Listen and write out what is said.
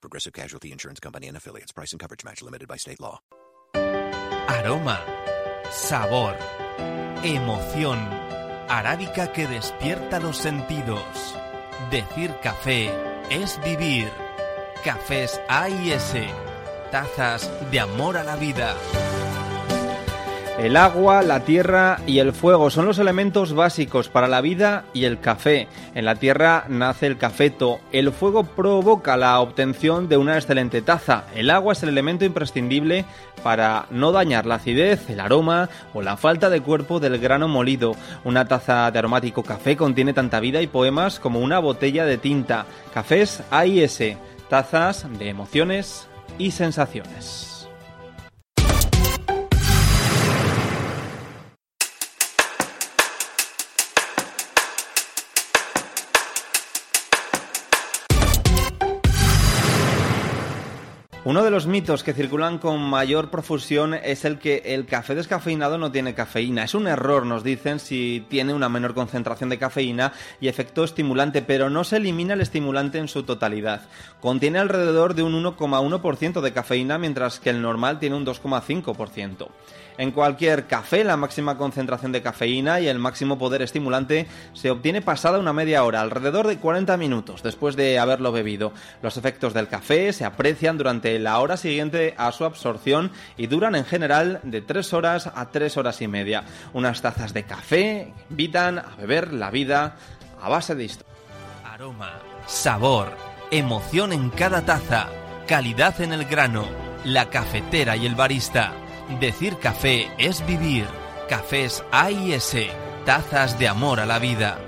Progressive Casualty Insurance Company and affiliates. Price and coverage match limited by state law. Aroma, sabor, emoción, arábica que despierta los sentidos. Decir café es vivir. Cafés A y S, tazas de amor a la vida. El agua, la tierra y el fuego son los elementos básicos para la vida y el café. En la tierra nace el cafeto. El fuego provoca la obtención de una excelente taza. El agua es el elemento imprescindible para no dañar la acidez, el aroma o la falta de cuerpo del grano molido. Una taza de aromático café contiene tanta vida y poemas como una botella de tinta. Cafés A y S, tazas de emociones y sensaciones. Uno de los mitos que circulan con mayor profusión es el que el café descafeinado no tiene cafeína. Es un error, nos dicen, si tiene una menor concentración de cafeína y efecto estimulante, pero no se elimina el estimulante en su totalidad. Contiene alrededor de un 1,1% de cafeína, mientras que el normal tiene un 2,5%. En cualquier café, la máxima concentración de cafeína y el máximo poder estimulante se obtiene pasada una media hora, alrededor de 40 minutos después de haberlo bebido. Los efectos del café se aprecian durante la hora siguiente a su absorción y duran en general de 3 horas a 3 horas y media. Unas tazas de café invitan a beber la vida a base de esto. Aroma, sabor, emoción en cada taza, calidad en el grano, la cafetera y el barista. Decir café es vivir. Cafés A y S. Tazas de amor a la vida.